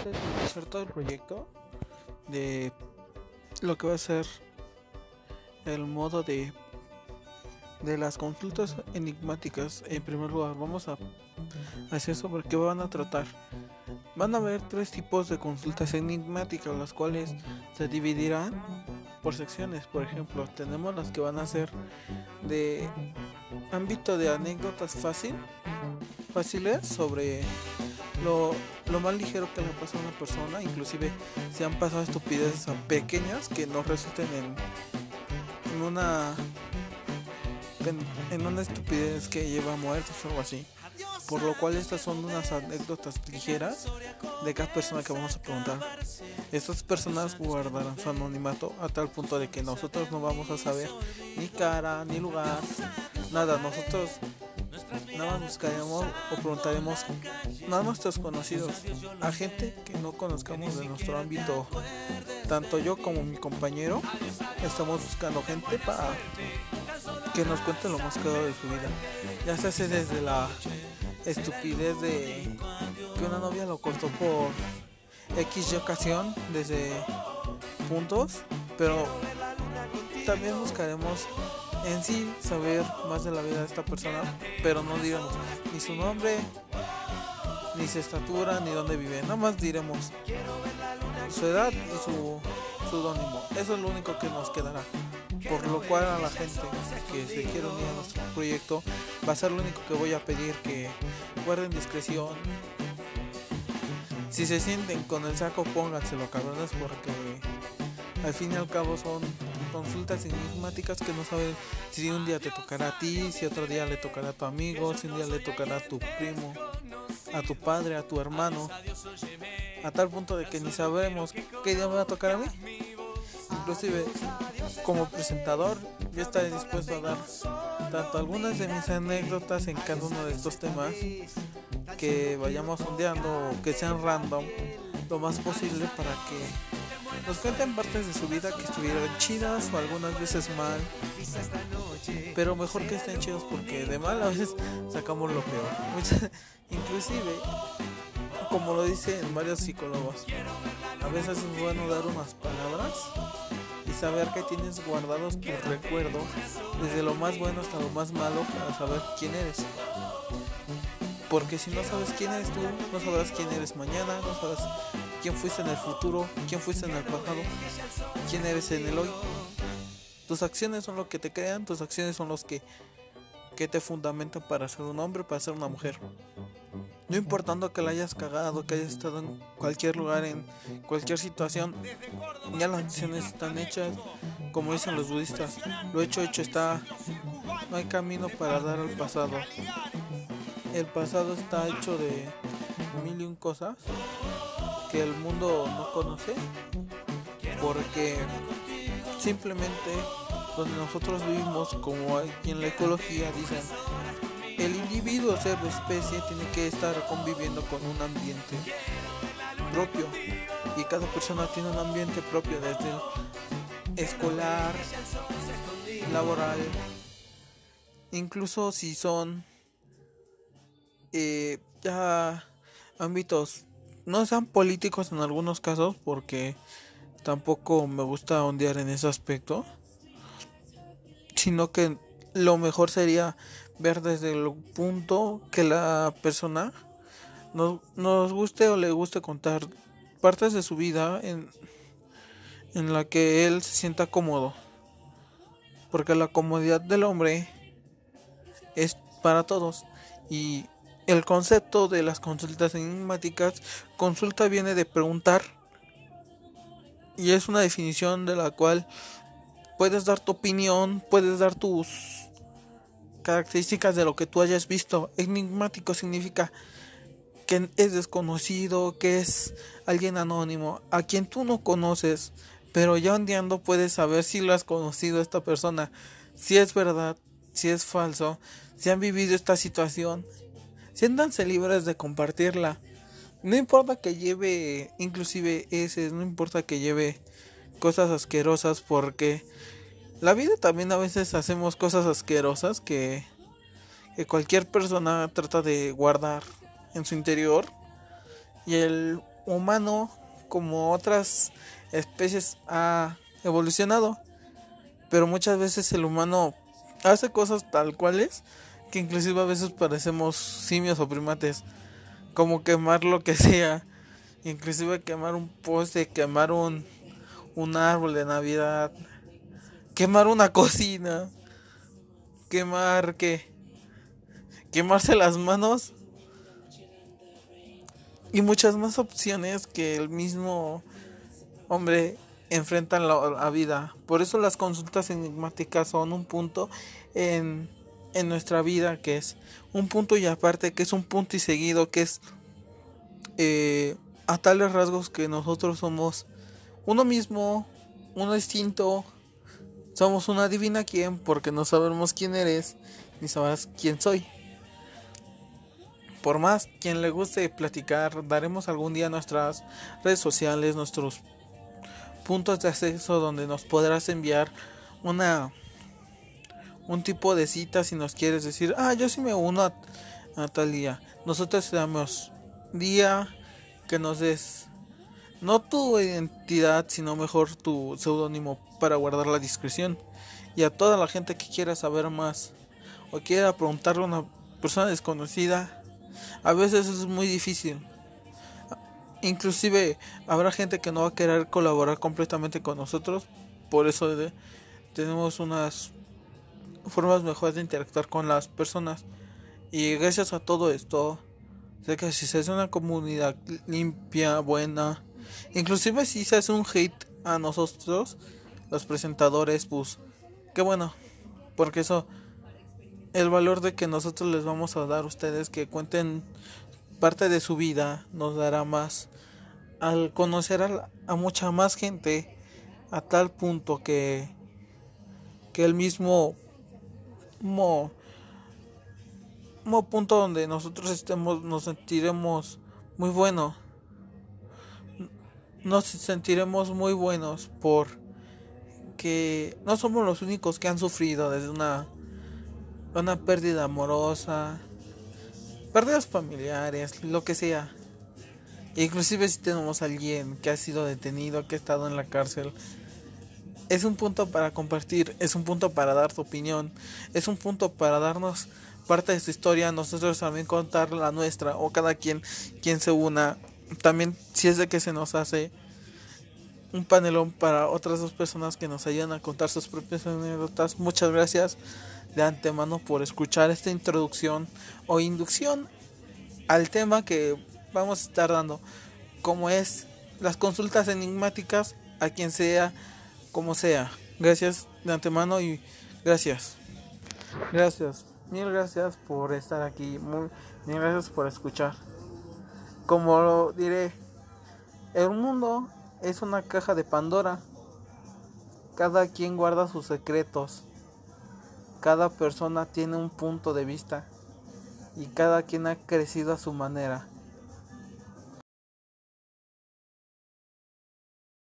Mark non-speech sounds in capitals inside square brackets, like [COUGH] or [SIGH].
antes de iniciar todo el proyecto de lo que va a ser el modo de de las consultas enigmáticas. En primer lugar vamos a hacer sobre qué van a tratar van a haber tres tipos de consultas enigmáticas las cuales se dividirán por secciones. Por ejemplo tenemos las que van a ser de ámbito de anécdotas fácil fáciles sobre lo, lo más ligero que le pasa a una persona, inclusive si han pasado estupideces pequeñas que no resulten en, una en, una estupidez que lleva a muertos o algo así. Por lo cual estas son unas anécdotas ligeras de cada persona que vamos a preguntar. Estas personas guardarán su anonimato a tal punto de que nosotros no vamos a saber ni cara, ni lugar, nada. Nosotros nada más buscaremos o preguntaremos a nuestros conocidos, a gente que no conozcamos de nuestro ámbito. Tanto yo como mi compañero estamos buscando gente para que nos cuente lo más claro de su vida. Ya se hace desde la estupidez de que una novia lo cortó por X ocasión, desde puntos, pero también buscaremos en sí saber más de la vida de esta persona, pero no diremos ni su nombre, ni su estatura, ni dónde vive. Nada más diremos su edad y su pseudónimo. Eso es lo único que nos quedará. Por lo cual a la gente que se quiere unir a nuestro proyecto va a ser lo único que voy a pedir que guarden discreción. Si se sienten con el saco, pónganselo cabrones porque al fin y al cabo son consultas enigmáticas que no saben si un día te tocará a ti, si otro día le tocará a tu amigo, si un día le tocará a tu primo, a tu padre, a tu hermano, a tal punto de que ni sabremos qué día me va a tocar a mí. Inclusive como presentador yo estaré dispuesto a dar tanto algunas de mis anécdotas en cada uno de estos temas que vayamos sondeando o que sean random lo más posible para que nos cuentan partes de su vida que estuvieron chidas o algunas veces mal. Pero mejor que estén chidos porque de mal a veces sacamos lo peor. [LAUGHS] Inclusive, como lo dicen varios psicólogos, a veces es bueno dar unas palabras y saber que tienes guardados tus recuerdos, desde lo más bueno hasta lo más malo, para saber quién eres. Porque si no sabes quién eres tú, no sabrás quién eres mañana, no sabrás quién fuiste en el futuro, quién fuiste en el pasado, quién eres en el hoy. Tus acciones son lo que te crean, tus acciones son los que, que te fundamentan para ser un hombre, para ser una mujer. No importando que la hayas cagado, que hayas estado en cualquier lugar, en cualquier situación, ya las acciones están hechas, como dicen los budistas, lo hecho hecho está, no hay camino para dar al pasado. El pasado está hecho de mil y un cosas que el mundo no conoce porque simplemente donde nosotros vivimos como aquí en la ecología dicen el individuo ser de especie tiene que estar conviviendo con un ambiente propio y cada persona tiene un ambiente propio desde escolar laboral incluso si son eh, ya ámbitos no sean políticos en algunos casos porque tampoco me gusta ondear en ese aspecto sino que lo mejor sería ver desde el punto que la persona nos, nos guste o le guste contar partes de su vida en, en la que él se sienta cómodo. Porque la comodidad del hombre es para todos y el concepto de las consultas enigmáticas, consulta viene de preguntar y es una definición de la cual puedes dar tu opinión, puedes dar tus características de lo que tú hayas visto. Enigmático significa que es desconocido, que es alguien anónimo, a quien tú no conoces, pero ya ondeando puedes saber si lo has conocido a esta persona, si es verdad, si es falso, si han vivido esta situación siéntanse libres de compartirla. No importa que lleve inclusive ese, no importa que lleve cosas asquerosas porque la vida también a veces hacemos cosas asquerosas que, que cualquier persona trata de guardar en su interior y el humano, como otras especies, ha evolucionado. Pero muchas veces el humano hace cosas tal cuales que inclusive a veces parecemos simios o primates. Como quemar lo que sea. Inclusive quemar un poste, quemar un, un árbol de Navidad. Quemar una cocina. Quemar que quemarse las manos y muchas más opciones que el mismo hombre enfrenta en la, vida. Por eso las consultas enigmáticas son un punto en, en nuestra vida que es un punto y aparte que es un punto y seguido que es eh, a tales rasgos que nosotros somos uno mismo, uno distinto, somos una divina quien porque no sabemos quién eres ni sabrás quién soy. Por más quien le guste platicar, daremos algún día nuestras redes sociales, nuestros puntos de acceso donde nos podrás enviar una un tipo de cita si nos quieres decir, ah, yo sí me uno a, tal día. Nosotros te damos día que nos des no tu identidad, sino mejor tu seudónimo para guardar la discreción. Y a toda la gente que quiera saber más o quiera preguntarle a una persona desconocida, a veces es muy difícil. Inclusive habrá gente que no va a querer colaborar completamente con nosotros. Por eso tenemos unas formas mejores de interactuar con las personas. Y gracias a todo esto, sé que si se hace una comunidad limpia, buena, inclusive si se hace un hate a nosotros, los presentadores, pues, qué bueno, porque eso el valor de que nosotros les vamos a dar a ustedes que cuenten parte de su vida nos dará más al conocer a, mucha más gente a tal punto que que el mismo mo, punto donde nosotros estemos nos sentiremos muy buenos nos sentiremos muy buenos por que no somos los únicos que han sufrido desde una una pérdida amorosa, pérdidas familiares, lo que sea. Inclusive si tenemos a alguien que ha sido detenido, que ha estado en la cárcel, es un punto para compartir, es un punto para dar tu opinión, es un punto para darnos parte de su historia, nosotros también contar la nuestra o cada quien quien se una. También si es de que se nos hace un panelón para otras dos personas que nos ayudan a contar sus propias anécdotas. Muchas gracias de antemano por escuchar esta introducción o inducción al tema que vamos a estar dando, como es las consultas enigmáticas a quien sea, como sea. Gracias de antemano y gracias. Gracias. Mil gracias por estar aquí. mil gracias por escuchar. Como lo diré, el mundo es una caja de Pandora. Cada quien guarda sus secretos. Cada persona tiene un punto de vista y cada quien ha crecido a su manera.